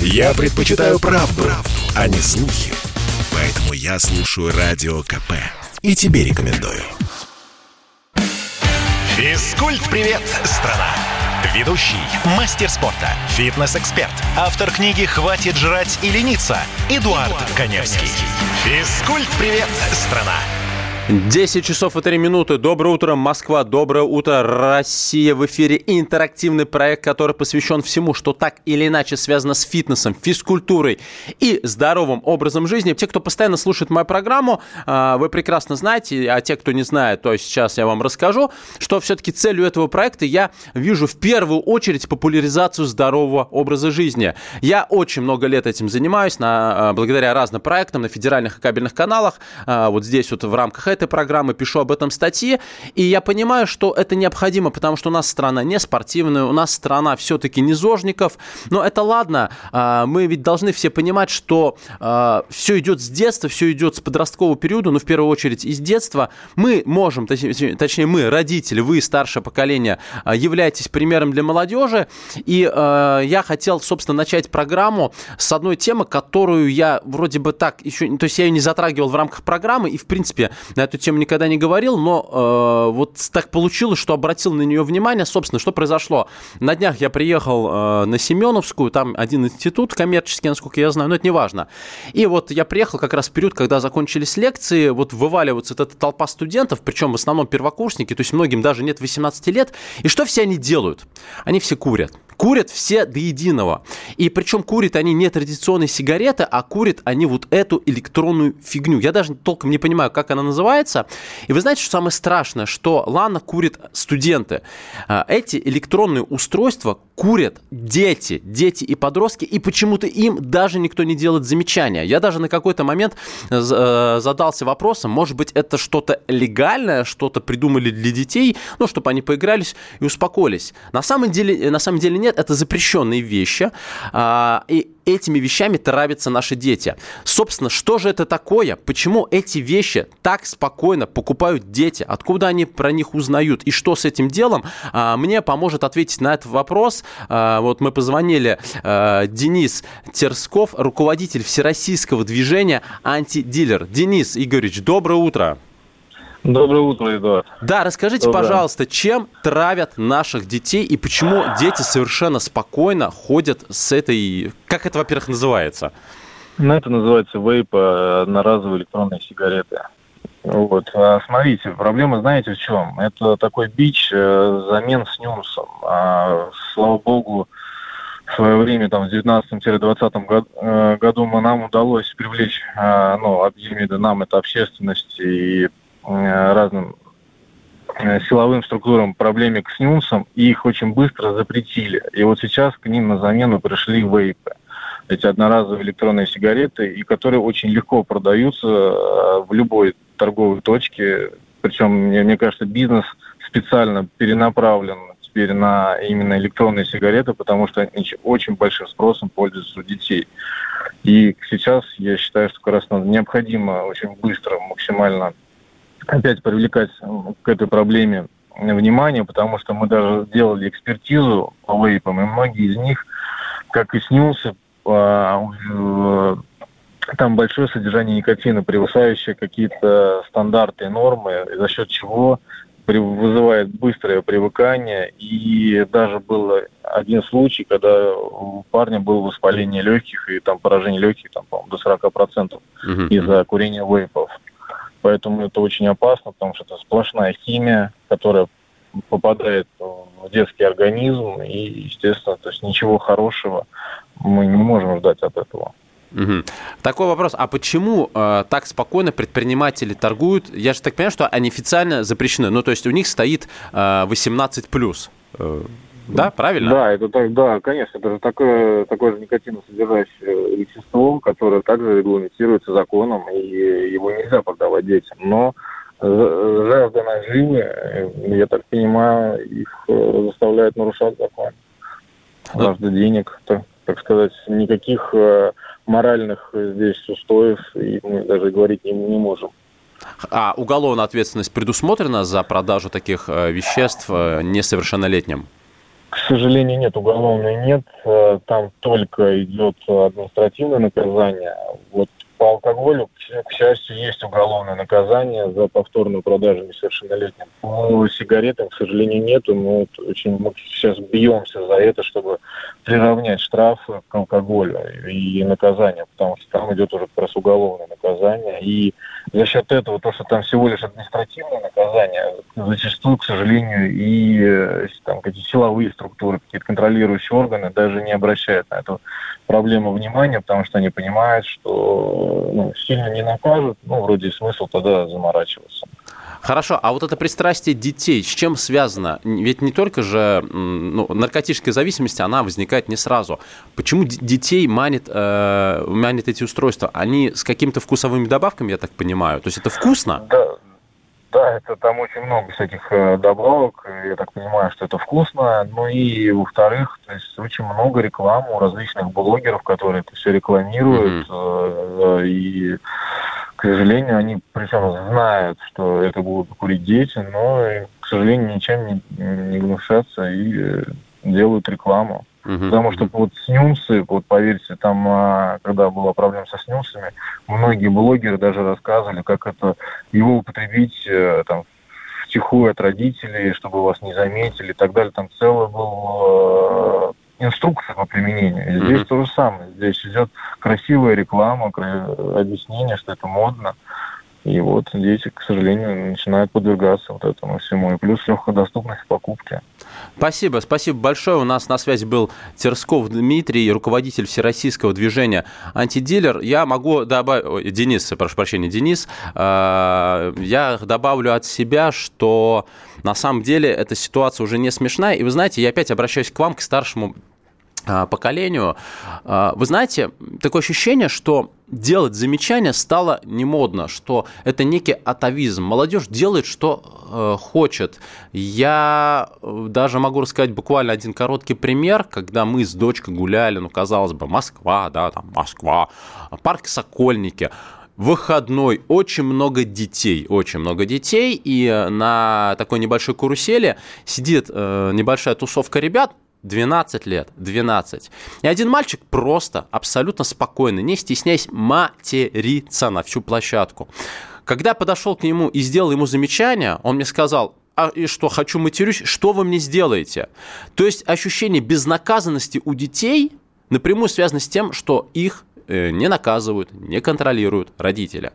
Я предпочитаю правду, правду, а не слухи. Поэтому я слушаю Радио КП. И тебе рекомендую. Физкульт-привет, страна! Ведущий, мастер спорта, фитнес-эксперт, автор книги «Хватит жрать и лениться» Эдуард, Эдуард Коневский. Физкульт-привет, страна! 10 часов и 3 минуты. Доброе утро, Москва. Доброе утро, Россия. В эфире интерактивный проект, который посвящен всему, что так или иначе связано с фитнесом, физкультурой и здоровым образом жизни. Те, кто постоянно слушает мою программу, а, вы прекрасно знаете, а те, кто не знает, то сейчас я вам расскажу, что все-таки целью этого проекта я вижу в первую очередь популяризацию здорового образа жизни. Я очень много лет этим занимаюсь на, а, благодаря разным проектам на федеральных и кабельных каналах. А, вот здесь вот в рамках этой программы пишу об этом статьи, и я понимаю, что это необходимо, потому что у нас страна не спортивная, у нас страна все-таки не зожников, но это ладно, а, мы ведь должны все понимать, что а, все идет с детства, все идет с подросткового периода, но в первую очередь из детства. Мы можем, точнее мы, родители, вы, старшее поколение, а, являетесь примером для молодежи, и я хотел, собственно, начать программу с одной темы, которую я вроде бы так еще, то есть я ее не затрагивал в рамках программы, и, в принципе, эту тему никогда не говорил, но э, вот так получилось, что обратил на нее внимание. Собственно, что произошло? На днях я приехал э, на Семеновскую, там один институт коммерческий, насколько я знаю, но это не важно. И вот я приехал как раз в период, когда закончились лекции, вот вываливается вот эта толпа студентов, причем в основном первокурсники, то есть многим даже нет 18 лет. И что все они делают? Они все курят. Курят все до единого. И причем курят они не традиционные сигареты, а курят они вот эту электронную фигню. Я даже толком не понимаю, как она называется. И вы знаете, что самое страшное? Что Лана курит студенты. А, эти электронные устройства курят дети, дети и подростки, и почему-то им даже никто не делает замечания. Я даже на какой-то момент э, э, задался вопросом, может быть, это что-то легальное, что-то придумали для детей, ну, чтобы они поигрались и успокоились. На самом деле, на самом деле нет, нет, это запрещенные вещи, а, и этими вещами травятся наши дети. Собственно, что же это такое? Почему эти вещи так спокойно покупают дети? Откуда они про них узнают? И что с этим делом? А, мне поможет ответить на этот вопрос. А, вот мы позвонили Денис Терсков, руководитель Всероссийского движения «Антидилер». Денис Игоревич, доброе утро. Доброе утро, Эдуард. Да, расскажите, Доброе. пожалуйста, чем травят наших детей и почему дети совершенно спокойно ходят с этой... Как это, во-первых, называется? Ну, это называется вейп, э, одноразовые электронные сигареты. Вот. А смотрите, проблема знаете в чем? Это такой бич э, замен с нюмсом. А, слава богу, в свое время, там, в 19-20 году, э, году нам удалось привлечь, ну, я имею в виду нам, это общественность и Э, разным э, силовым структурам проблемик с НЮНСом, и их очень быстро запретили. И вот сейчас к ним на замену пришли вейпы. Эти одноразовые электронные сигареты, и которые очень легко продаются э, в любой торговой точке. Причем, мне, мне кажется, бизнес специально перенаправлен теперь на именно электронные сигареты, потому что они очень большим спросом пользуются у детей. И сейчас я считаю, что как раз необходимо очень быстро, максимально опять привлекать к этой проблеме внимание, потому что мы даже делали экспертизу по вейпам, и многие из них, как и снился, а, там большое содержание никотина, превышающее какие-то стандарты и нормы, за счет чего вызывает быстрое привыкание. И даже был один случай, когда у парня было воспаление легких и там поражение легких там, по до 40% uh-huh. из-за курения вейпов. Поэтому это очень опасно, потому что это сплошная химия, которая попадает в детский организм, и, естественно, то есть ничего хорошего мы не можем ждать от этого. Угу. Такой вопрос, а почему э, так спокойно предприниматели торгуют? Я же так понимаю, что они официально запрещены, ну то есть у них стоит э, 18+. Э, да, правильно? Да, это так, да, конечно, это же такое, такое же никотиносодержащее вещество, которое также регламентируется законом, и его нельзя продавать детям. Но жажда наживы, я так понимаю, их э, заставляет нарушать закон. Ну, жажда денег, так, так сказать, никаких э, моральных здесь устоев и мы даже говорить не, не можем. А уголовная ответственность предусмотрена за продажу таких э, веществ несовершеннолетним? К сожалению, нет, уголовной нет. Э, там только идет административное наказание. Вот по алкоголю, к счастью, есть уголовное наказание за повторную продажу несовершеннолетним. По сигаретам, к сожалению, нету. Мы очень мы сейчас бьемся за это, чтобы приравнять штрафы к алкоголю и наказание, потому что там идет уже как раз уголовное наказание. И за счет этого, то, что там всего лишь административное наказание, зачастую, к сожалению, и э, там какие-то силовые структуры, какие-то контролирующие органы даже не обращают на эту проблему внимания, потому что они понимают, что ну, сильно не накажут, ну, вроде смысл тогда заморачиваться. Хорошо, а вот это пристрастие детей, с чем связано? Ведь не только же ну, наркотическая зависимость, она возникает не сразу. Почему детей манит, э, манит эти устройства? Они с какими-то вкусовыми добавками, я так понимаю? То есть это вкусно? Да, да, это там очень много всяких э, добавок. Я так понимаю, что это вкусно. Ну и во-вторых, то есть очень много рекламы у различных блогеров, которые это все рекламируют. Mm-hmm. И к сожалению, они причем знают, что это будут курить дети, но, к сожалению, ничем не, не гнушатся и делают рекламу. Uh-huh. Потому что вот снюсы, вот поверьте, там, а, когда была проблема со снюсами, многие блогеры даже рассказывали, как это его употребить э, там втихую от родителей, чтобы вас не заметили и так далее. Там целый был э, инструкция по применению. Здесь mm-hmm. то же самое. Здесь идет красивая реклама, объяснение, что это модно. И вот дети, к сожалению, начинают подвергаться вот этому всему. И плюс легкая доступность покупки. Спасибо, спасибо большое. У нас на связи был Терсков Дмитрий, руководитель всероссийского движения «Антидилер». Я могу добавить... Денис, прошу прощения, Денис. Э, я добавлю от себя, что на самом деле эта ситуация уже не смешная. И вы знаете, я опять обращаюсь к вам, к старшему поколению. А, вы знаете, такое ощущение, что делать замечания стало не модно, что это некий атовизм. Молодежь делает, что э, хочет. Я э, даже могу рассказать буквально один короткий пример, когда мы с дочкой гуляли, ну, казалось бы, Москва, да, там Москва, парк Сокольники, выходной, очень много детей, очень много детей, и на такой небольшой карусели сидит э, небольшая тусовка ребят, 12 лет, 12. И один мальчик просто, абсолютно спокойно, не стесняясь, материться на всю площадку. Когда я подошел к нему и сделал ему замечание, он мне сказал, а и что, хочу матерюсь, что вы мне сделаете? То есть ощущение безнаказанности у детей напрямую связано с тем, что их э, не наказывают, не контролируют родители.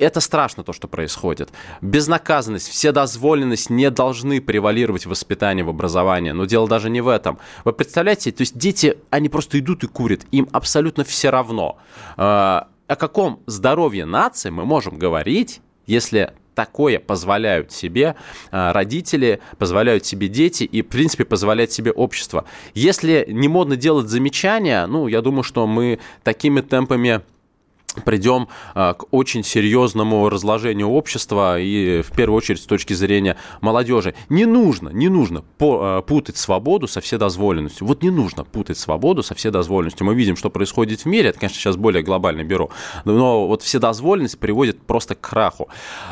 Это страшно, то, что происходит. Безнаказанность, вседозволенность не должны превалировать в воспитании, в образовании. Но дело даже не в этом. Вы представляете, то есть дети, они просто идут и курят. Им абсолютно все равно. А, о каком здоровье нации мы можем говорить, если такое позволяют себе а, родители, позволяют себе дети и, в принципе, позволяет себе общество. Если не модно делать замечания, ну, я думаю, что мы такими темпами придем а, к очень серьезному разложению общества и в первую очередь с точки зрения молодежи. Не нужно, не нужно а, путать свободу со вседозволенностью. Вот не нужно путать свободу со вседозволенностью. Мы видим, что происходит в мире, это, конечно, сейчас более глобально беру, но вот вседозволенность приводит просто к краху.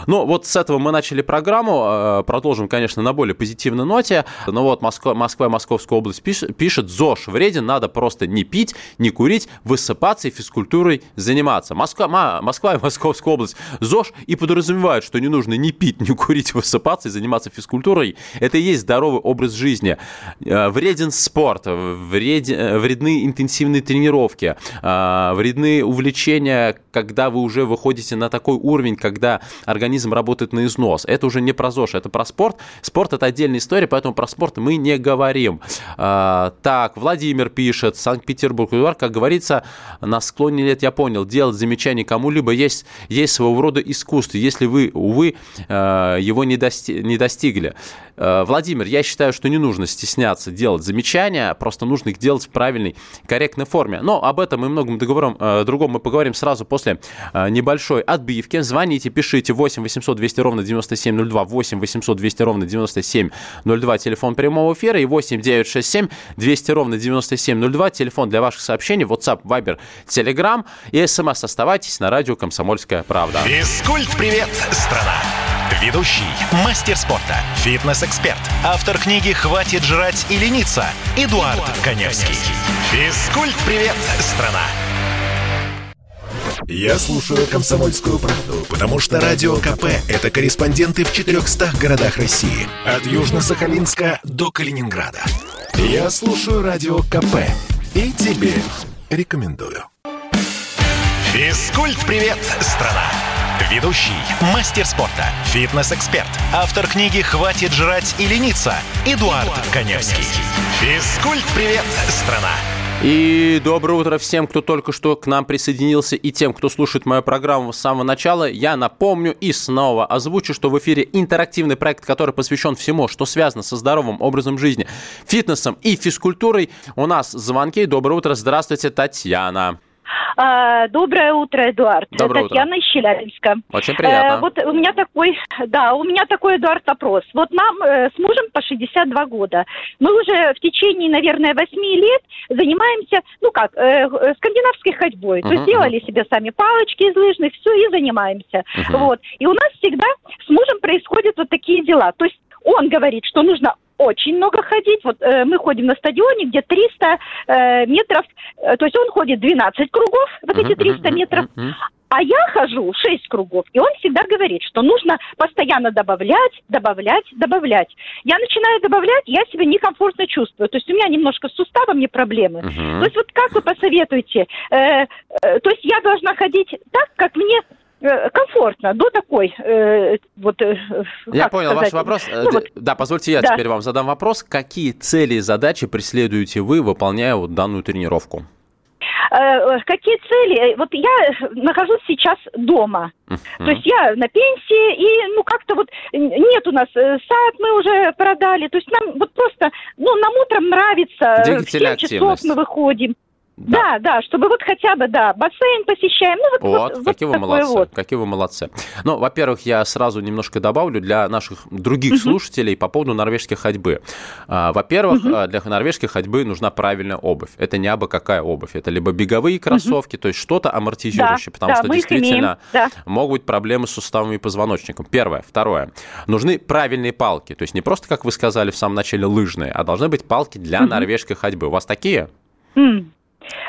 Но вот с этого мы начали программу, а, продолжим, конечно, на более позитивной ноте. Но вот Москва, Москва и Московская область пишет, пишет ЗОЖ вреден, надо просто не пить, не курить, высыпаться и физкультурой заниматься заниматься. Москва, Москва и Московская область ЗОЖ и подразумевают, что не нужно ни пить, ни курить, высыпаться и заниматься физкультурой. Это и есть здоровый образ жизни. Э, вреден спорт, вред, э, вредны интенсивные тренировки, э, вредны увлечения, когда вы уже выходите на такой уровень, когда организм работает на износ. Это уже не про ЗОЖ, это про спорт. Спорт – это отдельная история, поэтому про спорт мы не говорим. Так, Владимир пишет, Санкт-Петербург, как говорится, на склоне лет я понял, делать замечание кому-либо есть, есть своего рода искусство, если вы, увы, э, его не, дости не достигли. Э, Владимир, я считаю, что не нужно стесняться делать замечания, просто нужно их делать в правильной, корректной форме. Но об этом и многом договором, э, другом мы поговорим сразу после небольшой отбивки. Звоните, пишите 8 800 200 ровно 9702, 8 800 200 ровно 9702, телефон прямого эфира и 8 967 200 ровно 9702, телефон для ваших сообщений, WhatsApp, Viber, Telegram и смс. Оставайтесь на радио «Комсомольская правда». Физкульт-привет, страна! Ведущий, мастер спорта, фитнес-эксперт, автор книги «Хватит жрать и лениться» Эдуард, Эдуард Коневский. Физкульт-привет, страна! Я слушаю «Комсомольскую правду», потому что «Радио КП» — это корреспонденты в 400 городах России. От Южно-Сахалинска до Калининграда. Я слушаю «Радио КП» и тебе рекомендую. Физкульт-привет, страна! Ведущий, мастер спорта, фитнес-эксперт, автор книги «Хватит жрать и лениться» Эдуард, Эдуард Коневский. Физкульт-привет, страна! И доброе утро всем, кто только что к нам присоединился, и тем, кто слушает мою программу с самого начала. Я напомню и снова озвучу, что в эфире интерактивный проект, который посвящен всему, что связано со здоровым образом жизни, фитнесом и физкультурой. У нас звонки. Доброе утро. Здравствуйте, Татьяна. А, доброе утро, Эдуард. Доброе Татьяна утро. из Челябинска. Очень приятно. Э, вот у меня такой, да, у меня такой, Эдуард, вопрос. Вот нам э, с мужем по 62 года. Мы уже в течение, наверное, 8 лет занимаемся, ну как, э, скандинавской ходьбой. Uh-huh, То есть делали uh-huh. себе сами палочки из лыжных, все, и занимаемся. Uh-huh. Вот. И у нас всегда с мужем происходят вот такие дела. То есть он говорит, что нужно очень много ходить. Вот э, мы ходим на стадионе, где 300 э, метров, э, то есть он ходит 12 кругов, вот эти 300 метров, а я хожу 6 кругов, и он всегда говорит, что нужно постоянно добавлять, добавлять, добавлять. Я начинаю добавлять, я себя некомфортно чувствую. То есть у меня немножко с суставами проблемы. Uh-huh. То есть вот как вы посоветуете? Э, э, то есть я должна ходить так, как мне комфортно, до такой э, вот. Э, я понял сказать? ваш вопрос. Ну, вот, да, позвольте я да. теперь вам задам вопрос. Какие цели и задачи преследуете вы, выполняя вот данную тренировку? Э, какие цели? Вот я нахожусь сейчас дома. Uh-huh. То есть я на пенсии, и ну как-то вот нет у нас сад мы уже продали. То есть нам вот просто, ну нам утром нравится, в 7 часов мы выходим. Да. да, да, чтобы вот хотя бы, да, бассейн посещаем. Ну, вот, вот, вот какие вот вы молодцы, вот. какие вы молодцы. Ну, во-первых, я сразу немножко добавлю для наших других угу. слушателей по поводу норвежской ходьбы. А, во-первых, угу. для норвежской ходьбы нужна правильная обувь. Это не абы какая обувь. Это либо беговые кроссовки, угу. то есть что-то амортизирующее, да, потому да, что действительно да. могут быть проблемы с суставами и позвоночником. Первое. Второе. Нужны правильные палки. То есть не просто, как вы сказали в самом начале, лыжные, а должны быть палки для угу. норвежской ходьбы. У вас такие? Mm.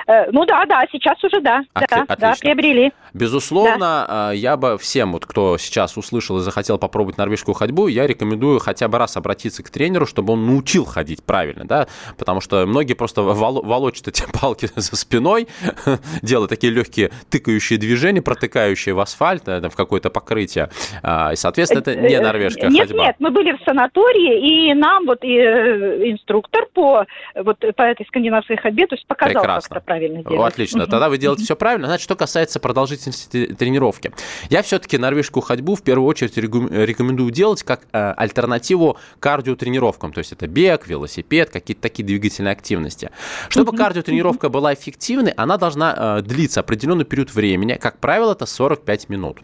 Э, ну да, да, сейчас уже да, От, да, отлично. да, приобрели. Безусловно, да. я бы всем, вот, кто сейчас услышал и захотел попробовать норвежскую ходьбу, я рекомендую хотя бы раз обратиться к тренеру, чтобы он научил ходить правильно, да, потому что многие просто волочат эти палки за спиной, делают такие легкие тыкающие движения, протыкающие в асфальт, в какое-то покрытие, а, и, соответственно, это не э, норвежская нет, ходьба. Нет, мы были в санатории, и нам вот э, инструктор по, вот, по этой скандинавской ходьбе, то есть показал, Прекрасно. Как это правильно делать. Отлично, тогда вы делаете все правильно. Значит, что касается продолжительности продолжительности тренировки. Я все-таки норвежскую ходьбу в первую очередь рекомендую делать как э, альтернативу кардиотренировкам. То есть это бег, велосипед, какие-то такие двигательные активности. Чтобы кардиотренировка была эффективной, она должна э, длиться определенный период времени. Как правило, это 45 минут.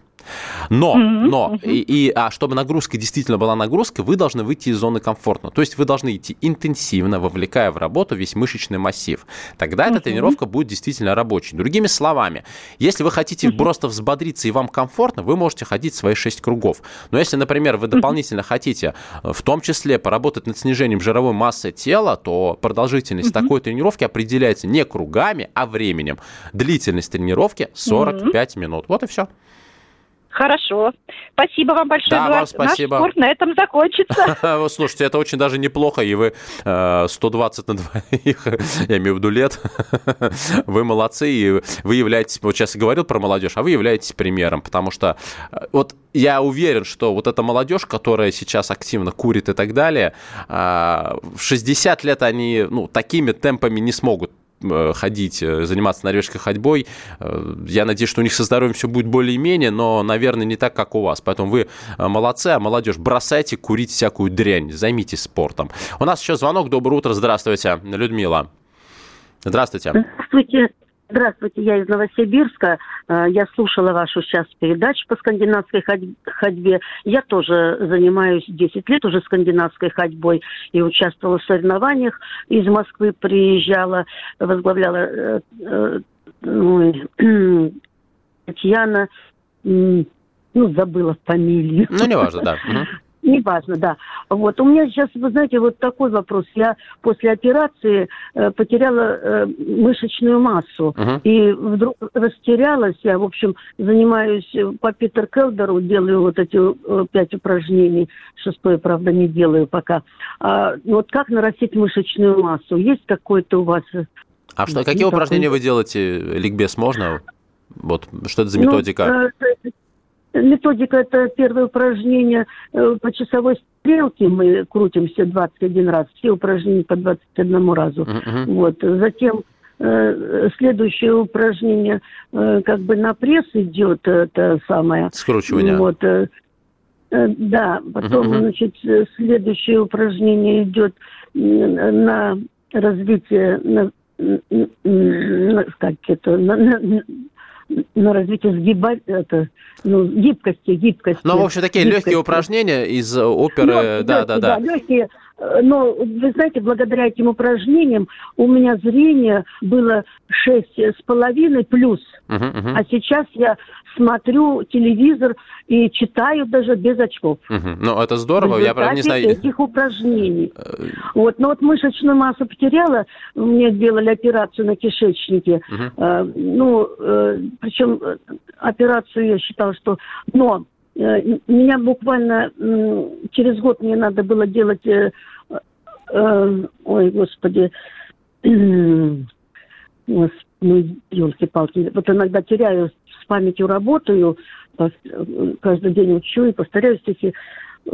Но, mm-hmm. но, и, и, а чтобы нагрузка действительно была нагрузкой, вы должны выйти из зоны комфортно. То есть вы должны идти интенсивно, вовлекая в работу весь мышечный массив. Тогда mm-hmm. эта тренировка будет действительно рабочей. Другими словами, если вы хотите mm-hmm. просто взбодриться и вам комфортно, вы можете ходить свои 6 кругов. Но если, например, вы дополнительно mm-hmm. хотите э, в том числе поработать над снижением жировой массы тела, то продолжительность mm-hmm. такой тренировки определяется не кругами, а временем. Длительность тренировки 45 mm-hmm. минут. Вот и все. Хорошо. Спасибо вам большое, да, Вам спасибо. Наш спорт на этом закончится. Слушайте, это очень даже неплохо, и вы 120 э, на двоих, я имею в виду лет, вы молодцы, и вы являетесь, вот сейчас я говорил про молодежь, а вы являетесь примером, потому что э, вот я уверен, что вот эта молодежь, которая сейчас активно курит и так далее, э, в 60 лет они ну, такими темпами не смогут ходить, э, заниматься норвежской ходьбой. Э, я надеюсь, что у них со здоровьем все будет более-менее, но, наверное, не так, как у вас. Поэтому вы молодцы, а молодежь, бросайте курить всякую дрянь, займитесь спортом. У нас еще звонок. Доброе утро, здравствуйте, Людмила. Здравствуйте. Здравствуйте. Здравствуйте, я из Новосибирска. Э, я слушала вашу сейчас передачу по скандинавской ходьбе. Я тоже занимаюсь 10 лет уже скандинавской ходьбой и участвовала в соревнованиях. Из Москвы приезжала, возглавляла э, э, Татьяна. ну, забыла фамилию. Ну, неважно, да. Неважно, да. Вот. У меня сейчас, вы знаете, вот такой вопрос. Я после операции э, потеряла э, мышечную массу. Uh-huh. И вдруг растерялась. Я, в общем, занимаюсь э, по Питер Келдеру, делаю вот эти э, пять упражнений. Шестое, правда, не делаю пока. А, вот как нарастить мышечную массу? Есть какой-то у вас... Э, а что, какие упражнения вы делаете? Ликбез можно? Вот, что это за ну, методика? Ну, Методика – это первое упражнение э, по часовой стрелке. Мы крутимся 21 раз. Все упражнения по 21 разу. Uh-huh. Вот. Затем э, следующее упражнение э, как бы на пресс идет, это самое. Скручивание. Вот. Да, потом, uh-huh. значит, следующее упражнение идет на развитие, на, на, как это, на, на, на развитие сгиба... это, ну, гибкости, гибкости. Ну, в общем, такие гибкости. легкие упражнения из оперы, ну, да, да, да. да. Легкие, но, вы знаете, благодаря этим упражнениям у меня зрение было шесть с половиной плюс. Uh-huh, uh-huh. А сейчас я смотрю телевизор и читаю даже без очков. Uh-huh. Ну, это здорово. Я, правда, не знаю... этих упражнений. Uh-huh. Вот. Но вот мышечную массу потеряла. Мне делали операцию на кишечнике. Uh-huh. Uh, ну, uh, причем э, операцию я считала, что... Но Э, меня буквально через год мне надо было делать, э, э, ой, господи, ну, елки-палки, вот иногда теряю с памятью работаю, каждый день учу и повторяю стихи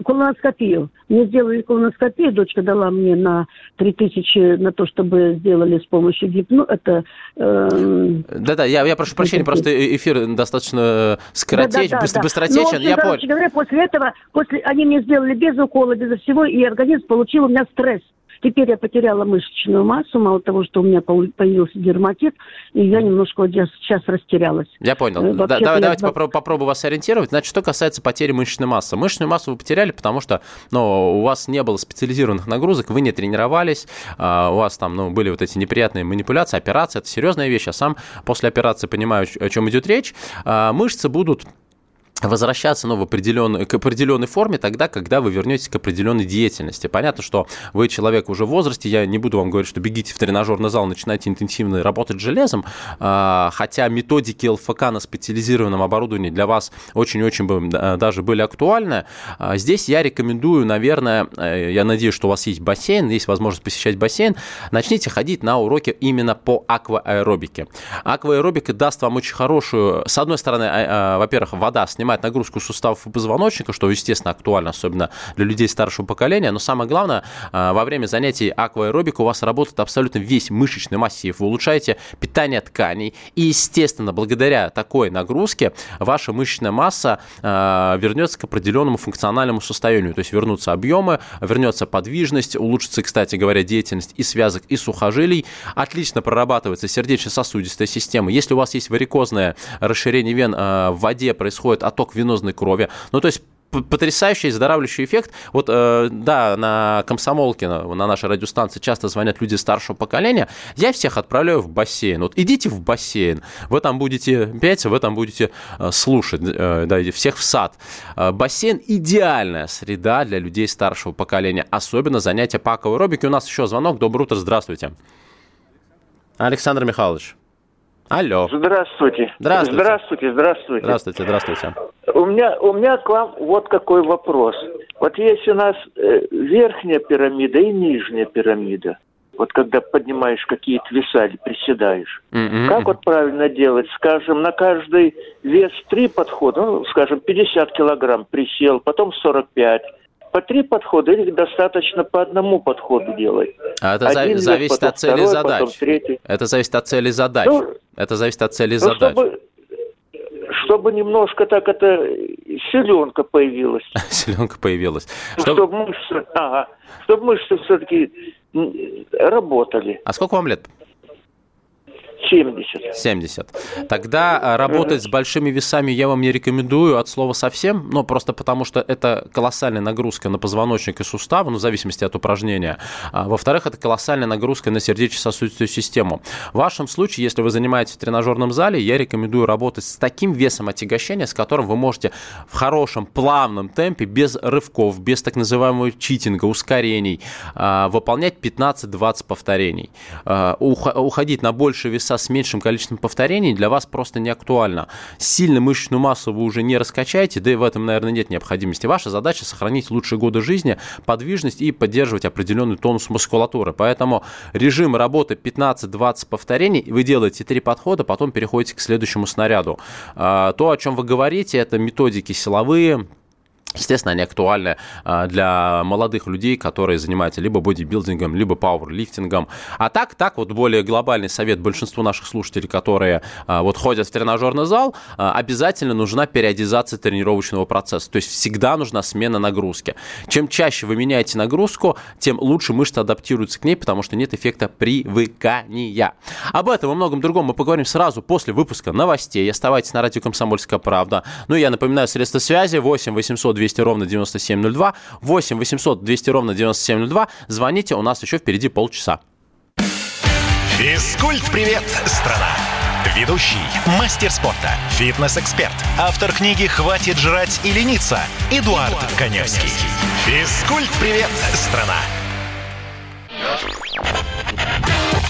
колоноскопию. Мне сделали колоноскопию, дочка дала мне на 3000 на то, чтобы сделали с помощью гипно... Это, эм, Да-да, я, я прошу прощения, просто эфир достаточно скоротеч, да, да, да, быстротечен. Я понял. говоря, после этого, после, они мне сделали без укола, без всего, и организм получил у меня стресс. Теперь я потеряла мышечную массу, мало того, что у меня появился дерматит, и я немножко вот сейчас растерялась. Я понял. Э, да, давай, я... Давайте попробую, попробую вас ориентировать. Значит, что касается потери мышечной массы. Мышечную массу вы потеряли, потому что ну, у вас не было специализированных нагрузок, вы не тренировались, а, у вас там ну, были вот эти неприятные манипуляции, операции, это серьезная вещь. Я сам после операции понимаю, о чем идет речь. А, мышцы будут возвращаться ну, в определенной, к определенной форме тогда, когда вы вернетесь к определенной деятельности. Понятно, что вы человек уже в возрасте, я не буду вам говорить, что бегите в тренажерный зал, начинайте интенсивно работать железом, а, хотя методики ЛФК на специализированном оборудовании для вас очень-очень бы даже были актуальны. А, здесь я рекомендую, наверное, э, я надеюсь, что у вас есть бассейн, есть возможность посещать бассейн, начните ходить на уроки именно по аквааэробике. Аквааэробика даст вам очень хорошую, с одной стороны, а, во-первых, вода снимает снимает нагрузку суставов и позвоночника, что, естественно, актуально, особенно для людей старшего поколения. Но самое главное, а, во время занятий акваэробика у вас работает абсолютно весь мышечный массив. Вы улучшаете питание тканей. И, естественно, благодаря такой нагрузке ваша мышечная масса а, вернется к определенному функциональному состоянию. То есть вернутся объемы, вернется подвижность, улучшится, кстати говоря, деятельность и связок, и сухожилий. Отлично прорабатывается сердечно-сосудистая система. Если у вас есть варикозное расширение вен а, в воде, происходит от отток венозной крови. Ну, то есть потрясающий оздоравливающий эффект. Вот, э, да, на комсомолке, на, на нашей радиостанции часто звонят люди старшего поколения. Я всех отправляю в бассейн. Вот идите в бассейн. Вы там будете петь, вы там будете э, слушать. Э, да, всех в сад. Э, бассейн – идеальная среда для людей старшего поколения. Особенно занятия по акваэробике. У нас еще звонок. Доброе утро, здравствуйте. Александр Михайлович. Алло. Здравствуйте. Здравствуйте. Здравствуйте, здравствуйте. Здравствуйте, здравствуйте. У меня, у меня к вам вот какой вопрос. Вот есть у нас э, верхняя пирамида и нижняя пирамида. Вот когда поднимаешь какие-то веса или приседаешь. Mm-hmm. Как вот правильно делать? Скажем, на каждый вес три подхода, ну, скажем, 50 килограмм присел, потом 45 по три подхода или достаточно по одному подходу делать? А это Один зависит от цели второй, задач. Это зависит от цели задач. Ну, это зависит от цели ну, задач. Чтобы, чтобы немножко так это селенка появилась. селенка появилась. Чтобы, чтобы мышцы, ага, чтобы мышцы все-таки работали. А сколько вам лет? 70. 70. Тогда а, работать с большими весами я вам не рекомендую от слова совсем, но просто потому, что это колоссальная нагрузка на позвоночник и суставы, ну, в зависимости от упражнения. А, во-вторых, это колоссальная нагрузка на сердечно-сосудистую систему. В вашем случае, если вы занимаетесь в тренажерном зале, я рекомендую работать с таким весом отягощения, с которым вы можете в хорошем, плавном темпе, без рывков, без так называемого читинга, ускорений, а, выполнять 15-20 повторений. Уходить на большие веса с меньшим количеством повторений для вас просто не актуально. Сильно мышечную массу вы уже не раскачаете, да и в этом, наверное, нет необходимости. Ваша задача сохранить лучшие годы жизни, подвижность и поддерживать определенный тонус мускулатуры. Поэтому режим работы 15-20 повторений, вы делаете три подхода, потом переходите к следующему снаряду. А, то, о чем вы говорите, это методики силовые, Естественно, они актуальны а, для молодых людей, которые занимаются либо бодибилдингом, либо пауэрлифтингом. А так, так вот более глобальный совет большинству наших слушателей, которые а, вот ходят в тренажерный зал, а, обязательно нужна периодизация тренировочного процесса. То есть всегда нужна смена нагрузки. Чем чаще вы меняете нагрузку, тем лучше мышцы адаптируются к ней, потому что нет эффекта привыкания. Об этом и многом другом мы поговорим сразу после выпуска новостей. Оставайтесь на радио «Комсомольская правда». Ну я напоминаю, средства связи 8 800 200 ровно 9702, 8 800 200 ровно 9702. Звоните, у нас еще впереди полчаса. Физкульт-привет, страна! Ведущий, мастер спорта, фитнес-эксперт, автор книги «Хватит жрать и лениться» Эдуард, Эдуард Коневский. Физкульт-привет, страна!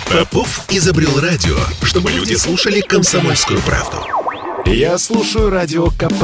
Попов изобрел радио, чтобы люди слушали комсомольскую правду. Я слушаю радио КП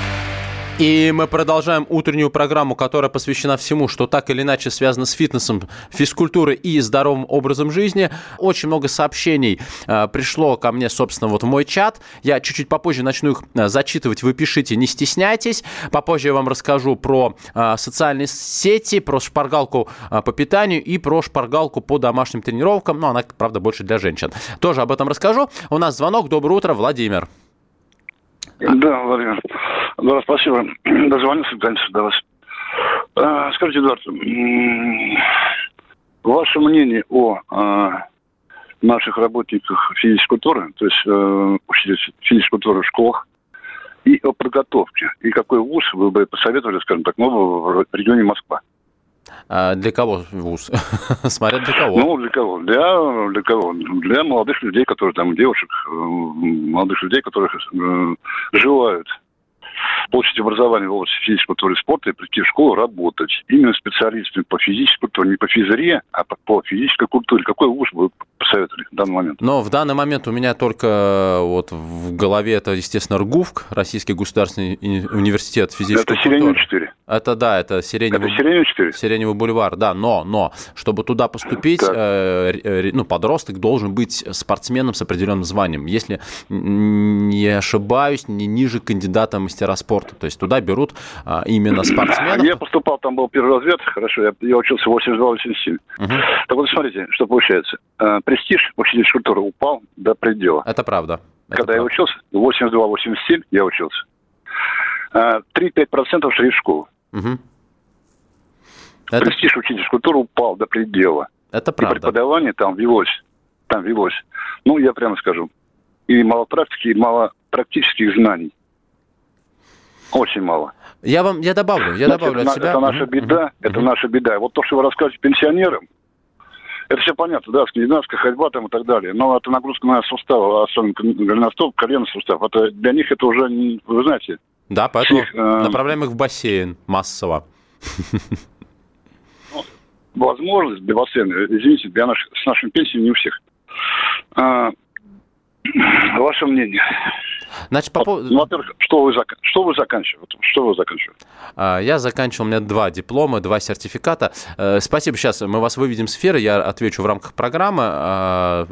И мы продолжаем утреннюю программу, которая посвящена всему, что так или иначе связано с фитнесом, физкультурой и здоровым образом жизни. Очень много сообщений э, пришло ко мне, собственно, вот в мой чат. Я чуть-чуть попозже начну их э, зачитывать. Вы пишите, не стесняйтесь. Попозже я вам расскажу про э, социальные сети, про шпаргалку э, по питанию и про шпаргалку по домашним тренировкам. Но она, правда, больше для женщин. Тоже об этом расскажу. У нас звонок. Доброе утро, Владимир. Да, Владимир. Да, спасибо. Дозвонился, конечно, до вас. Скажите, Эдуард, ваше мнение о а, наших работниках физической культуры, то есть э, учителей физической культуры в школах, и о подготовке. И какой вуз вы бы посоветовали, скажем так, нового в регионе Москва? А для кого вуз? Смотря для кого. Ну, для кого? Для, для кого? Для молодых людей, которые там, девушек, э, молодых людей, которые э, желают получить образование в области физической культуры и спорта и прийти в школу работать. Именно специалистами по физической культуре, не по физре, а по, по физической культуре. Какой вуз вы посоветовали в данный момент? Но в данный момент у меня только э, вот в голове это, естественно, РГУФК, Российский государственный университет физической это. Это 4. Это да, это Сиреневый, это Сиреневый 4? Сиреневый бульвар, да, но, но, чтобы туда поступить, э, э, ну, подросток должен быть спортсменом с определенным званием. Если не ошибаюсь, не ниже кандидата мастера спорта. То есть туда берут а, именно спортсменов. Я поступал, там был первый развед, хорошо, я, я учился 82-87. Угу. Так вот, смотрите, что получается. Престиж учительской культуры упал до предела. Это правда. Это Когда правда. я учился, 82-87 я учился. 3-5% э, шли в школу. Угу. Это... Престиж учительской культуры упал до предела. Это правда. И преподавание там велось. Там велось. Ну, я прямо скажу. И мало практики, и мало практических знаний. Очень мало. Я вам, я добавлю, я Значит, добавлю это, от себя. Это наша беда, uh-huh. это наша беда. Вот то, что вы рассказываете пенсионерам, это все понятно, да, скандинавская ходьба там и так далее. Но это нагрузка на суставы, особенно голеностоп, колено сустав. Это для них это уже, вы знаете... Да, поэтому всех, э... направляем их в бассейн массово. Ну, возможность для бассейна, извините, для наших, с нашими пенсиями не у всех. А, ваше мнение? Значит, по поводу... Ну, во-первых, что вы, зак... что вы заканчиваете? Что вы заканчиваете? А, я заканчивал, у меня два диплома, два сертификата. Э, спасибо, сейчас мы вас выведем с эфира, я отвечу в рамках программы. А,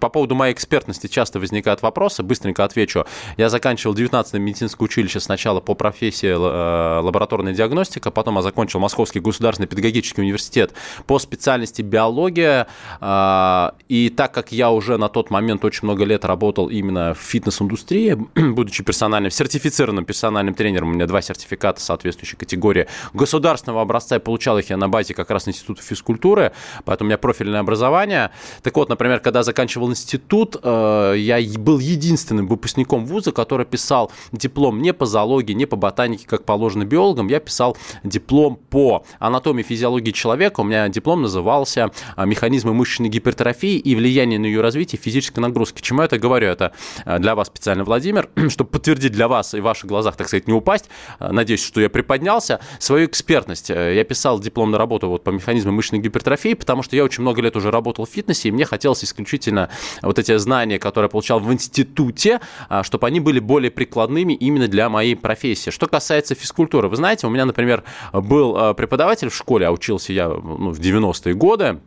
по поводу моей экспертности часто возникают вопросы, быстренько отвечу. Я заканчивал 19-е медицинское училище сначала по профессии э, лабораторная диагностика, потом я закончил Московский государственный педагогический университет по специальности биология. А, и так как я уже на тот момент очень много лет работал именно в фитнес-индустрии, будучи персональным, сертифицированным персональным тренером, у меня два сертификата соответствующей категории государственного образца, и получал их я на базе как раз Института физкультуры, поэтому у меня профильное образование. Так вот, например, когда заканчивал институт, э, я был единственным выпускником вуза, который писал диплом не по зоологии, не по ботанике, как положено биологам, я писал диплом по анатомии физиологии человека, у меня диплом назывался э, «Механизмы мышечной гипертрофии и влияние на ее развитие физической нагрузки». Чему я это говорю? Это э, для вас специально, Владимир, чтобы подтвердить для вас и в ваших глазах, так сказать, не упасть, надеюсь, что я приподнялся, свою экспертность. Я писал дипломную работу вот по механизму мышечной гипертрофии, потому что я очень много лет уже работал в фитнесе, и мне хотелось исключительно вот эти знания, которые я получал в институте, чтобы они были более прикладными именно для моей профессии. Что касается физкультуры, вы знаете, у меня, например, был преподаватель в школе, а учился я ну, в 90-е годы,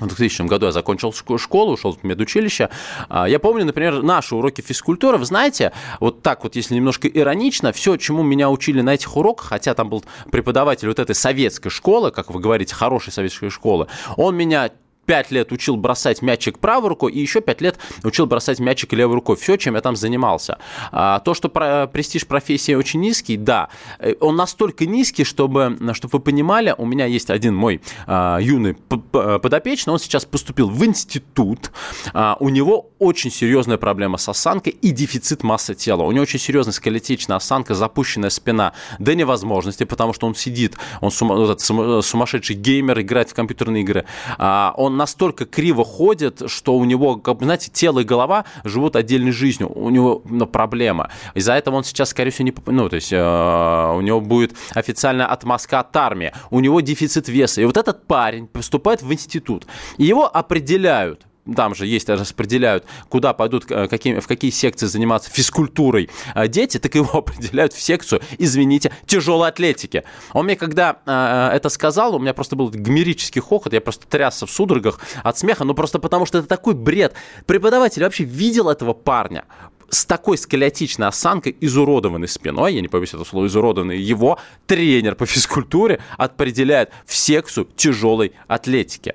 в 2000 году я закончил школу, ушел в медучилище. А, я помню, например, наши уроки физкультуры. Вы знаете, вот так вот, если немножко иронично, все, чему меня учили на этих уроках, хотя там был преподаватель вот этой советской школы, как вы говорите, хорошей советской школы, он меня пять лет учил бросать мячик правой рукой и еще пять лет учил бросать мячик левой рукой. Все, чем я там занимался. А, то, что про, престиж профессии очень низкий, да, э, он настолько низкий, чтобы, чтобы вы понимали, у меня есть один мой а, юный подопечный, он сейчас поступил в институт, а, у него очень серьезная проблема с осанкой и дефицит массы тела. У него очень серьезная скелетичная осанка, запущенная спина до невозможности, потому что он сидит, он сумасшедший геймер, играет в компьютерные игры. Он настолько криво ходит, что у него, как, знаете, тело и голова живут отдельной жизнью. У него ну, проблема. Из-за этого он сейчас, скорее всего, не... Ну, то есть э, у него будет официальная отмазка от армии. У него дефицит веса. И вот этот парень поступает в институт. И его определяют там же есть, распределяют, куда пойдут, э, какими, в какие секции заниматься физкультурой э, дети, так его определяют в секцию, извините, тяжелой атлетики. Он мне когда э, это сказал, у меня просто был гомерический хохот, я просто трясся в судорогах от смеха, ну просто потому что это такой бред. Преподаватель вообще видел этого парня, с такой скелетичной осанкой, изуродованной спиной, я не побоюсь этого слова, изуродованный, его тренер по физкультуре определяет в секцию тяжелой атлетики.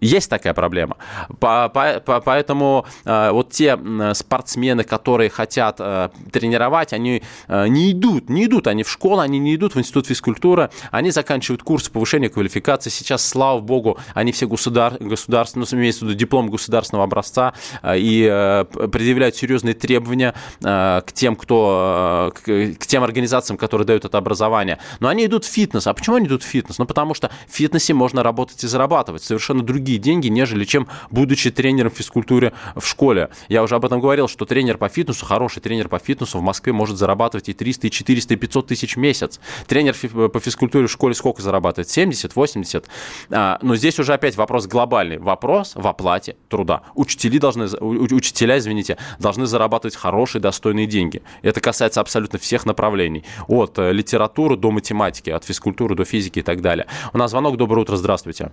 Есть такая проблема. По, по, по, поэтому э, вот те спортсмены, которые хотят э, тренировать, они э, не идут, не идут они в школу, они не идут в институт физкультуры, они заканчивают курсы повышения квалификации. Сейчас, слава богу, они все государ, государственные, ну, имеется в виду диплом государственного образца э, и э, предъявляют серьезные требования э, к тем, кто, э, к, к тем организациям, которые дают это образование. Но они идут в фитнес. А почему они идут в фитнес? Ну, потому что в фитнесе можно работать и зарабатывать совершенно другие другие деньги, нежели чем будучи тренером физкультуры в школе. Я уже об этом говорил, что тренер по фитнесу, хороший тренер по фитнесу в Москве может зарабатывать и 300, и 400, и 500 тысяч в месяц. Тренер по физкультуре в школе сколько зарабатывает? 70, 80. А, но здесь уже опять вопрос глобальный. Вопрос в оплате труда. Учителя должны, учителя, извините, должны зарабатывать хорошие, достойные деньги. Это касается абсолютно всех направлений. От э, литературы до математики, от физкультуры до физики и так далее. У нас звонок. Доброе утро, здравствуйте.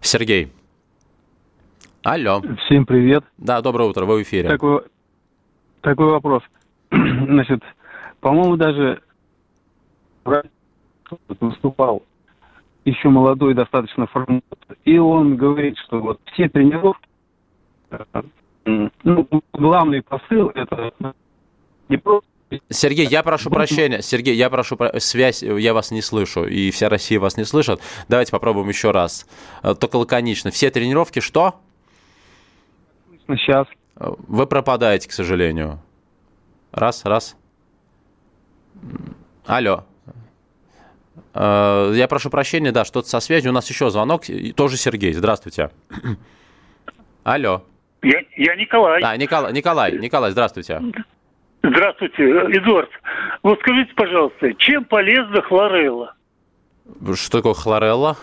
Сергей. Алло. Всем привет. Да, доброе утро, вы в эфире. Такой, такой вопрос. Значит, по-моему, даже выступал еще молодой достаточно формат, и он говорит, что вот все тренировки, э, ну, главный посыл это не просто Сергей, я прошу прощения. Сергей, я прошу связь, я вас не слышу, и вся Россия вас не слышит. Давайте попробуем еще раз. Э, только лаконично. Все тренировки что? Сейчас. Вы пропадаете, к сожалению. Раз, раз. Алло. Э, я прошу прощения, да, что-то со связью. У нас еще звонок. Тоже Сергей. Здравствуйте. Алло. Я, я Николай. Да, Николай, Николай, Николай, здравствуйте. Здравствуйте, Эдуард. Вот скажите, пожалуйста, чем полезна хлорелла? Что такое хлорелла?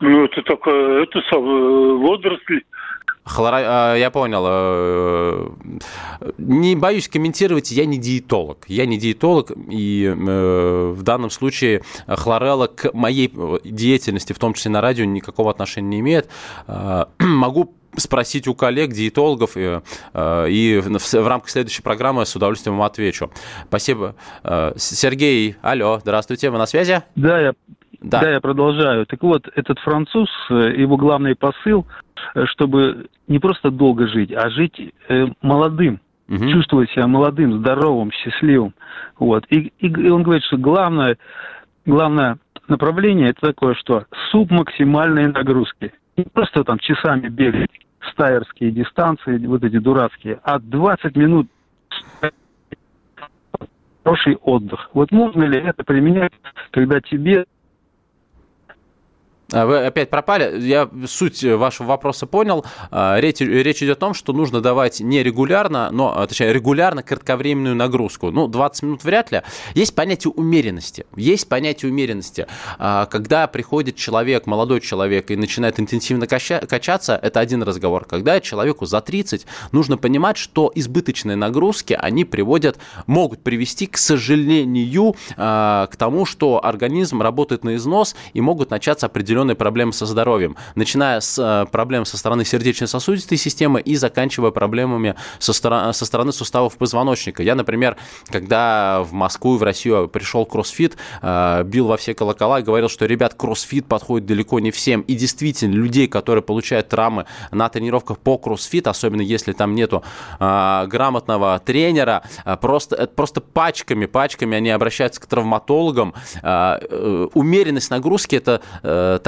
Ну, это такое, это сам, водоросль, Хлора... Я понял. Не боюсь комментировать, я не диетолог. Я не диетолог, и в данном случае хлорелла к моей деятельности, в том числе на радио, никакого отношения не имеет. Могу спросить у коллег, диетологов, и, э, и в, в рамках следующей программы с удовольствием вам отвечу. Спасибо. Э, Сергей, алло, здравствуйте, вы на связи? Да, я, да. да, я продолжаю. Так вот, этот француз, э, его главный посыл, чтобы не просто долго жить, а жить э, молодым, угу. чувствовать себя молодым, здоровым, счастливым. Вот. И, и он говорит, что главное, главное направление это такое, что суп максимальной нагрузки. Не просто там часами бегать, стайерские дистанции, вот эти дурацкие, а 20 минут хороший отдых. Вот можно ли это применять, когда тебе вы опять пропали. Я суть вашего вопроса понял. А, речь, речь идет о том, что нужно давать не регулярно, но, а, точнее, регулярно кратковременную нагрузку. Ну, 20 минут вряд ли. Есть понятие умеренности. Есть понятие умеренности. Когда приходит человек, молодой человек, и начинает интенсивно качаться, это один разговор. Когда человеку за 30, нужно понимать, что избыточные нагрузки, они приводят, могут привести, к сожалению, к тому, что организм работает на износ и могут начаться определенные определенные проблемы со здоровьем, начиная с э, проблем со стороны сердечно-сосудистой системы и заканчивая проблемами со, стороны, со стороны суставов позвоночника. Я, например, когда в Москву и в Россию пришел кроссфит, э, бил во все колокола и говорил, что, ребят, кроссфит подходит далеко не всем. И действительно, людей, которые получают травмы на тренировках по кроссфит, особенно если там нету э, грамотного тренера, просто, просто пачками, пачками они обращаются к травматологам. Умеренность нагрузки – это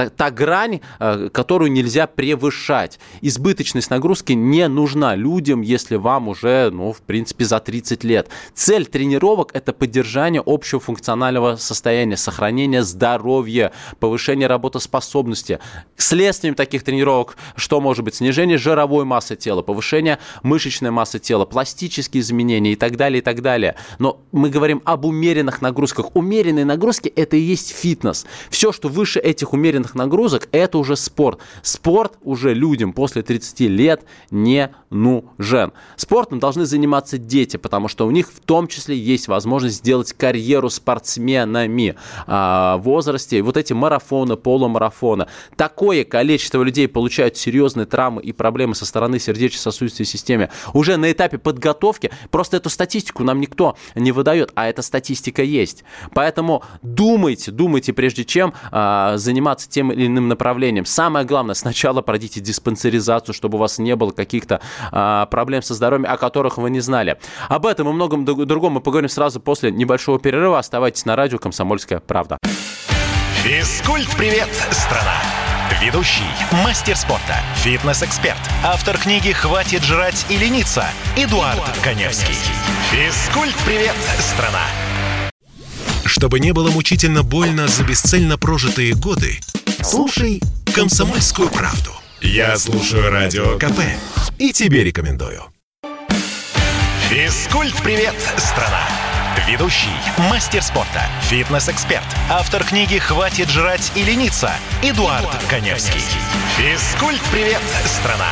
та, та грань, э, которую нельзя превышать. Избыточность нагрузки не нужна людям, если вам уже, ну, в принципе, за 30 лет. Цель тренировок – это поддержание общего функционального состояния, сохранение здоровья, повышение работоспособности. Следствием таких тренировок что может быть? Снижение жировой массы тела, повышение мышечной массы тела, пластические изменения и так далее, и так далее. Но мы говорим об умеренных нагрузках. Умеренные нагрузки – это и есть фитнес. Все, что выше этих умеренных умеренных нагрузок, это уже спорт. Спорт уже людям после 30 лет не нужен. Спортом должны заниматься дети, потому что у них в том числе есть возможность сделать карьеру спортсменами а, в возрасте. Вот эти марафоны, полумарафоны. Такое количество людей получают серьезные травмы и проблемы со стороны сердечно-сосудистой системы уже на этапе подготовки. Просто эту статистику нам никто не выдает, а эта статистика есть. Поэтому думайте, думайте, прежде чем а, заниматься тем или иным направлением. Самое главное, сначала пройдите диспансеризацию, чтобы у вас не было каких-то а, проблем со здоровьем, о которых вы не знали. Об этом и многом другом мы поговорим сразу после небольшого перерыва. Оставайтесь на радио «Комсомольская правда». Физкульт-привет, страна! Ведущий, мастер спорта, фитнес-эксперт, автор книги «Хватит жрать и лениться» Эдуард, Эдуард Коневский. Физкульт-привет, страна! Чтобы не было мучительно больно за бесцельно прожитые годы, Слушай «Комсомольскую правду». Я слушаю Радио КП и тебе рекомендую. Физкульт-привет, страна! Ведущий, мастер спорта, фитнес-эксперт, автор книги «Хватит жрать и лениться» Эдуард, Эдуард Коневский. Физкульт-привет, страна!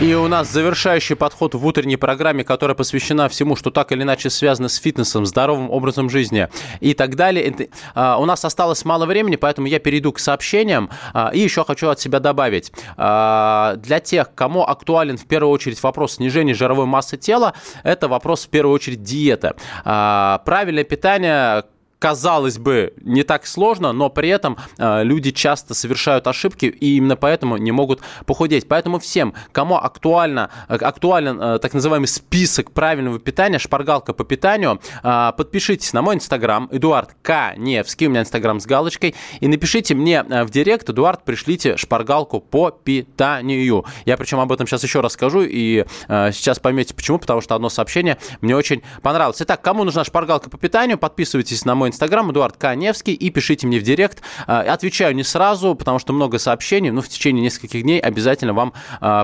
И у нас завершающий подход в утренней программе, которая посвящена всему, что так или иначе связано с фитнесом, здоровым образом жизни и так далее. А, у нас осталось мало времени, поэтому я перейду к сообщениям. А, и еще хочу от себя добавить. А, для тех, кому актуален в первую очередь вопрос снижения жировой массы тела, это вопрос в первую очередь диеты. Правильное питание казалось бы, не так сложно, но при этом э, люди часто совершают ошибки и именно поэтому не могут похудеть. Поэтому всем, кому актуально, э, актуален э, так называемый список правильного питания, шпаргалка по питанию, э, подпишитесь на мой инстаграм, Эдуард К. Невский, у меня инстаграм с галочкой, и напишите мне э, в директ, Эдуард, пришлите шпаргалку по питанию. Я причем об этом сейчас еще раз скажу, и э, сейчас поймете почему, потому что одно сообщение мне очень понравилось. Итак, кому нужна шпаргалка по питанию, подписывайтесь на мой Инстаграм, Эдуард Каневский, и пишите мне в директ. Отвечаю не сразу, потому что много сообщений, но в течение нескольких дней обязательно вам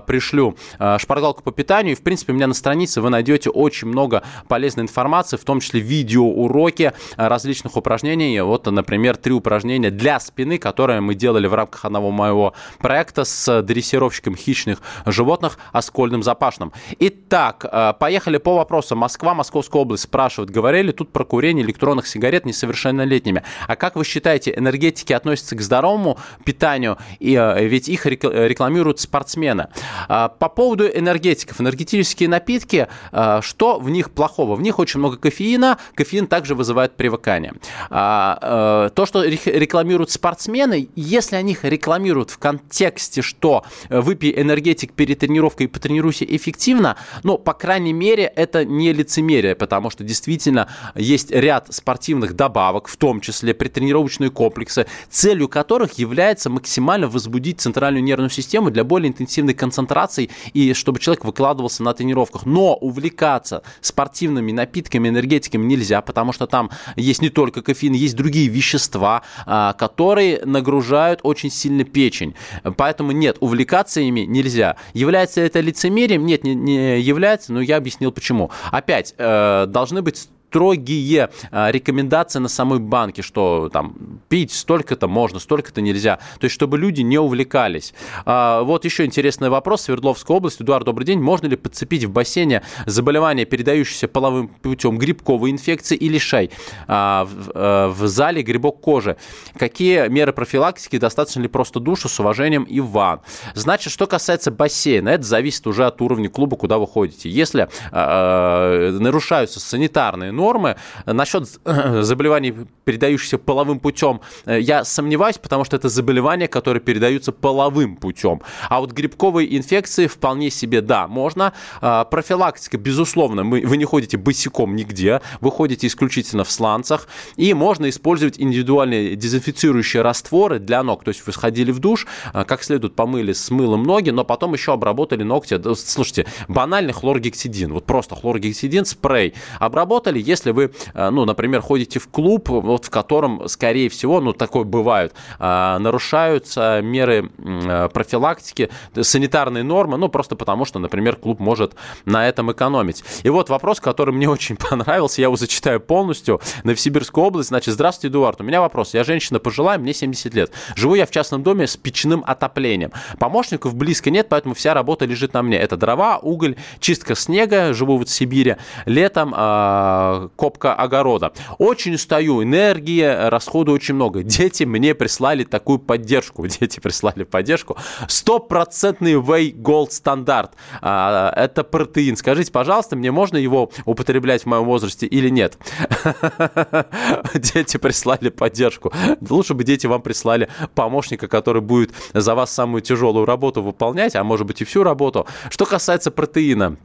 пришлю шпаргалку по питанию. И, в принципе, у меня на странице вы найдете очень много полезной информации, в том числе видеоуроки различных упражнений. Вот, например, три упражнения для спины, которые мы делали в рамках одного моего проекта с дрессировщиком хищных животных Оскольным Запашным. Итак, поехали по вопросу. Москва, Московская область спрашивают, говорили тут про курение электронных сигарет несовершеннолетними. А как вы считаете, энергетики относятся к здоровому питанию, и, э, ведь их рекламируют спортсмены. Э, по поводу энергетиков. Энергетические напитки, что в них плохого? В них очень много кофеина, кофеин также вызывает привыкание. То, что рекламируют спортсмены, если они их рекламируют в контексте, что выпей энергетик перед тренировкой и потренируйся эффективно, но, по крайней мере, это не лицемерие, потому что действительно есть ряд спортивных добавок, в том числе предтренировочные комплексы, целью которых является максимально возбудить центральную нервную систему для более интенсивной концентрации и чтобы человек выкладывался на тренировках. Но увлекаться спортивными напитками, энергетиками нельзя, потому что там есть не только кофеин, есть другие вещества, а, которые нагружают очень сильно печень. Поэтому нет, увлекаться ими нельзя. Является это лицемерием? Нет, не, не является, но я объяснил почему. Опять, э, должны быть строгие а, рекомендации на самой банке, что там пить столько-то можно, столько-то нельзя. То есть, чтобы люди не увлекались. А, вот еще интересный вопрос. Свердловская область. Эдуард, добрый день. Можно ли подцепить в бассейне заболевание, передающееся половым путем грибковой инфекции или шай а, в, зале грибок кожи? Какие меры профилактики? Достаточно ли просто душу? С уважением, Иван. Значит, что касается бассейна, это зависит уже от уровня клуба, куда вы ходите. Если нарушаются санитарные нормы. Насчет э, заболеваний, передающихся половым путем, э, я сомневаюсь, потому что это заболевания, которые передаются половым путем. А вот грибковые инфекции вполне себе, да, можно. А, профилактика, безусловно, вы не ходите босиком нигде, вы ходите исключительно в сланцах, и можно использовать индивидуальные дезинфицирующие растворы для ног. То есть вы сходили в душ, а, как следует помыли с мылом ноги, но потом еще обработали ногти. Слушайте, банальный хлоргексидин, вот просто хлоргексидин, спрей. Обработали, если вы, э, ну, например, ходите в клуб, вот в котором, скорее всего, ну, такое бывает, э, нарушаются меры э, профилактики, санитарные нормы, ну, просто потому что, например, клуб может на этом экономить. И вот вопрос, который мне очень понравился, я его зачитаю полностью. Новосибирская область, значит, здравствуйте, Эдуард, у меня вопрос. Я женщина пожилая, мне 70 лет. Живу я в частном доме с печным отоплением. Помощников близко нет, поэтому вся работа лежит на мне. Это дрова, уголь, чистка снега, живу вот в Сибири. Летом копка огорода. Очень устаю, энергии, расходу очень много. Дети мне прислали такую поддержку. Дети прислали поддержку. Стопроцентный Whey Gold стандарт. А, это протеин. Скажите, пожалуйста, мне можно его употреблять в моем возрасте или нет? Дети прислали поддержку. Лучше бы дети вам прислали помощника, который будет за вас самую тяжелую работу выполнять, а может быть и всю работу. Что касается протеина,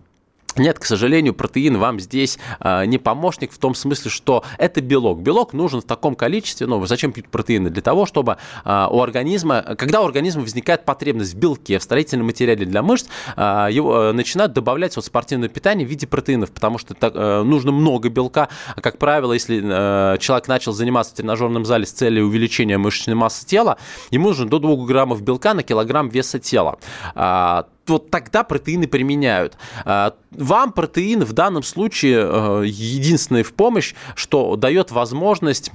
нет, к сожалению, протеин вам здесь э, не помощник в том смысле, что это белок. Белок нужен в таком количестве, ну, зачем пьют протеины? Для того, чтобы э, у организма, когда у организма возникает потребность в белке, в строительном материале для мышц, э, его э, начинают добавлять вот спортивное питание в виде протеинов, потому что так, э, нужно много белка. Как правило, если э, человек начал заниматься в тренажерном зале с целью увеличения мышечной массы тела, ему нужно до 2 граммов белка на килограмм веса тела вот тогда протеины применяют. А, вам протеин в данном случае э, единственный в помощь, что дает возможность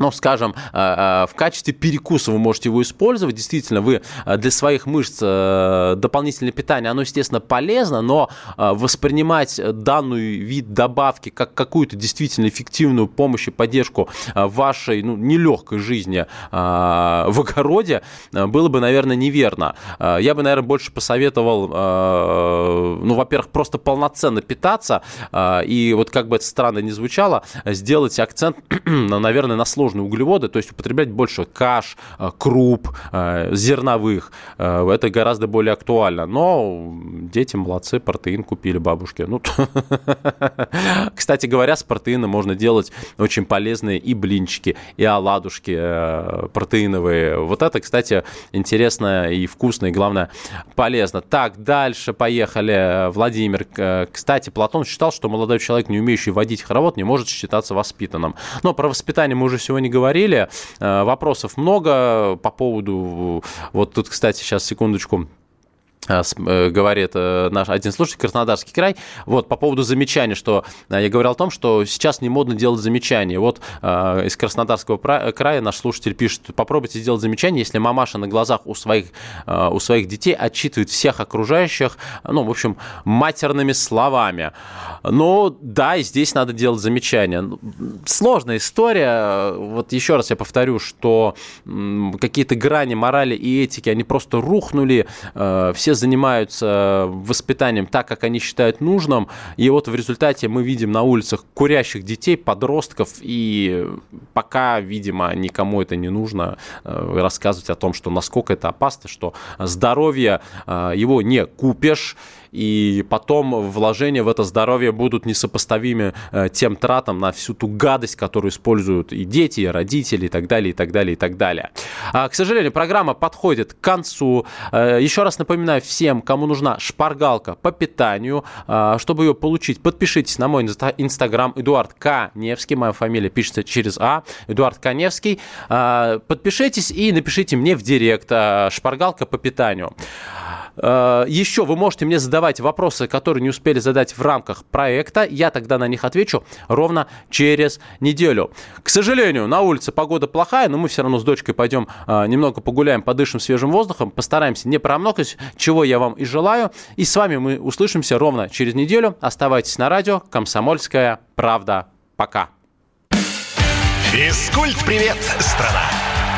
ну, скажем, э, э, в качестве перекуса вы можете его использовать. Действительно, вы э, для своих мышц дополнительное питание, оно, естественно, полезно, но воспринимать данный вид добавки как какую-то действительно эффективную помощь и поддержку вашей ну, нелегкой жизни в огороде было бы, наверное, неверно. Я бы, наверное, больше посоветовал, ну, во-первых, просто полноценно питаться, и вот как бы это странно ни звучало, сделать акцент, наверное, на сложность нужные углеводы, то есть употреблять больше каш, э, круп, э, зерновых. Это гораздо более актуально. Но дети молодцы, протеин купили бабушке. Ну, кстати говоря, с протеина можно делать очень полезные и блинчики, и оладушки протеиновые. Вот это, кстати, интересно и вкусно, и главное, полезно. Так, дальше поехали. Владимир, кстати, Платон считал, что молодой человек, не умеющий водить хоровод, не может считаться воспитанным. Но про воспитание мы уже сегодня говорили. Э, вопросов много по поводу... Вот тут, кстати, сейчас секундочку говорит э, наш один слушатель, Краснодарский край. Вот, по поводу замечаний, что э, я говорил о том, что сейчас не модно делать замечания. Вот из Краснодарского края наш слушатель пишет, попробуйте сделать замечание, если мамаша на глазах у своих, у своих детей отчитывает всех окружающих, ну, в общем, матерными словами. Но да, и здесь надо делать замечания. Ну, сложная история. Вот еще раз я повторю, что какие-то грани морали и этики, они просто рухнули. Все занимаются воспитанием так, как они считают нужным, и вот в результате мы видим на улицах курящих детей, подростков, и пока, видимо, никому это не нужно э, рассказывать о том, что насколько это опасно, что здоровье э, его не купишь, и потом вложения в это здоровье будут несопоставимы э, тем тратам на всю ту гадость, которую используют и дети, и родители, и так далее, и так далее, и так далее. А, к сожалению, программа подходит к концу. Э, еще раз напоминаю всем, кому нужна шпаргалка по питанию, э, чтобы ее получить, подпишитесь на мой инстаграм Эдуард К. Невский, моя фамилия пишется через А, Эдуард Каневский. Подпишитесь и напишите мне в директ шпаргалка по питанию. Еще вы можете мне задавать вопросы, которые не успели задать в рамках проекта. Я тогда на них отвечу ровно через неделю. К сожалению, на улице погода плохая, но мы все равно с дочкой пойдем э, немного погуляем, подышим свежим воздухом, постараемся не промокнуть, чего я вам и желаю. И с вами мы услышимся ровно через неделю. Оставайтесь на радио «Комсомольская правда». Пока. Физкульт-привет, страна!